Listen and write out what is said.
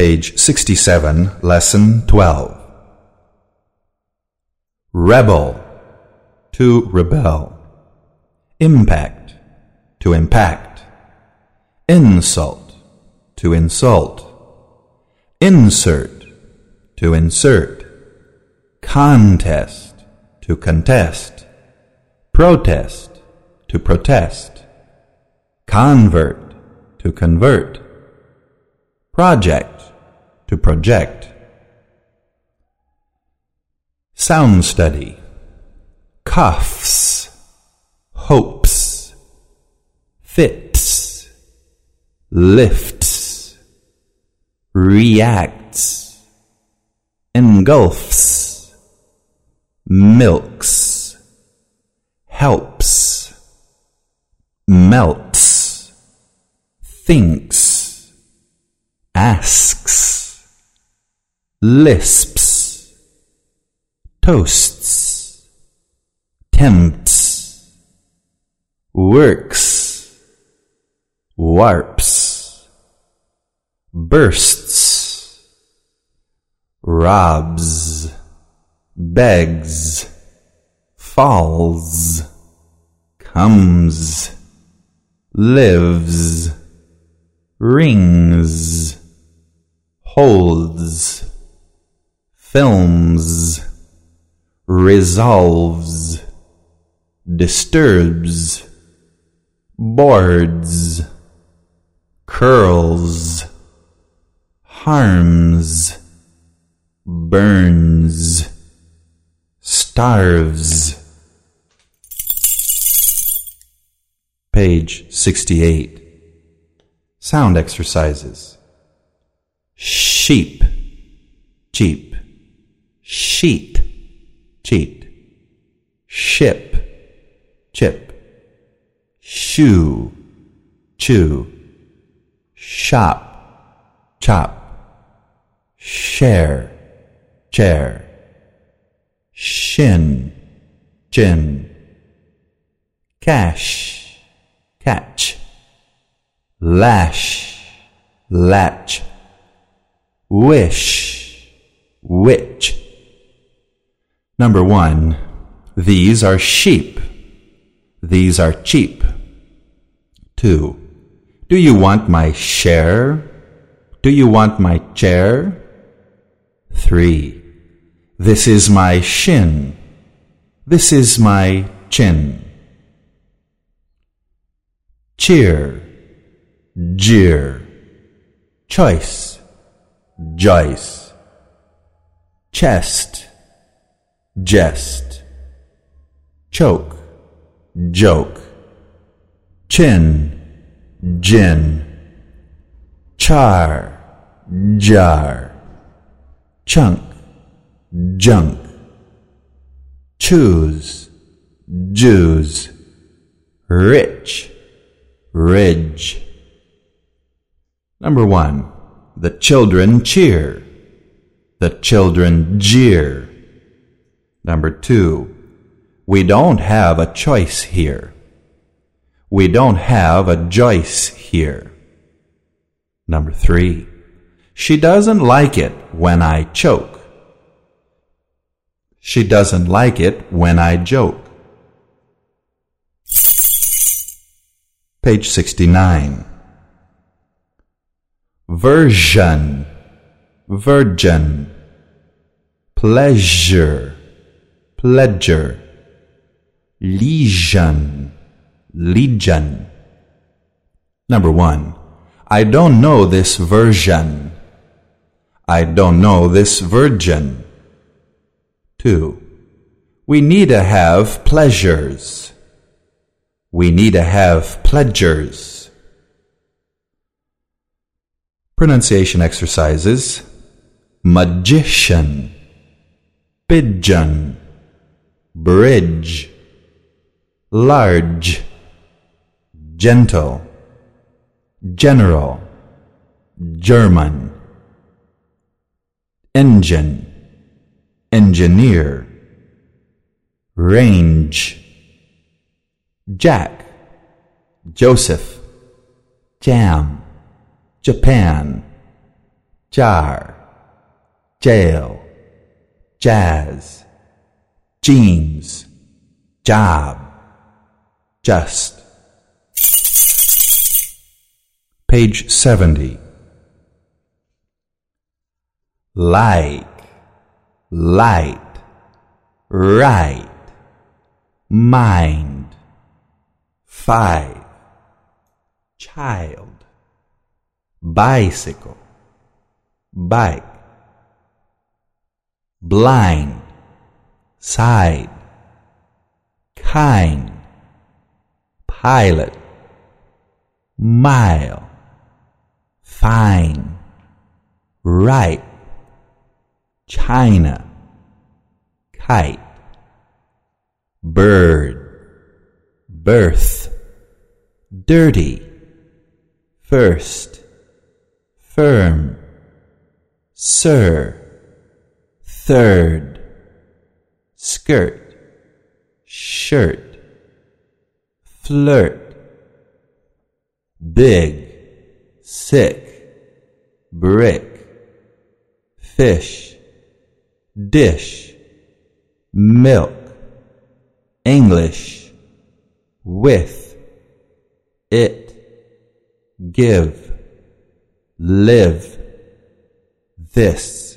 Page 67, Lesson 12. Rebel, to rebel. Impact, to impact. Insult, to insult. Insert, to insert. Contest, to contest. Protest, to protest. Convert, to convert. Project, to project. Sound study. Cuffs, hopes, fits, lifts, reacts, engulfs, milks, helps, melts, thinks, asks, lisps, toasts, tempts, works, warps, bursts, robs, begs, falls, comes, lives, rings, holds, films, resolves, disturbs, boards, curls, harms, burns, starves. Page 68. Sound exercises. Sheep, cheap. Sheet, cheat. Ship, chip. Shoe, chew. Shop, chop. Share, chair. Shin, chin. Cash, catch. Lash, latch. Wish, witch. Number one, these are sheep. These are cheap. Two, do you want my share? Do you want my chair? Three, this is my shin. This is my chin. Cheer, jeer, choice, Joyce. Chest, jest. Choke, joke. Chin, gin. Char, jar. Chunk, junk. Choose, Jews. Rich, ridge. Number one. The children cheer. The children jeer. Number two. We don't have a choice here. We don't have a Joyce here. Number three. She doesn't like it when I choke. She doesn't like it when I joke. Page 69. Version, virgin. Pleasure, pledger. Legion, legion. Number one. I don't know this version. I don't know this virgin. Two. We need to have pleasures. We need to have pledgers. Pronunciation exercises Magician, Pigeon, Bridge, Large, Gentle, General, German, Engine, Engineer, Range, Jack, Joseph, Jam, Japan, jar, jail, jazz, jeans, job, just. Page 70. Like, light, right, mind, five, child, bicycle, bike, blind, side, kind, pilot, mile, fine, right, China, kite, bird, birth, dirty, first, firm, sir, third, skirt, shirt, flirt, big, sick, brick, fish, dish, milk, English, with, it, give, live, this.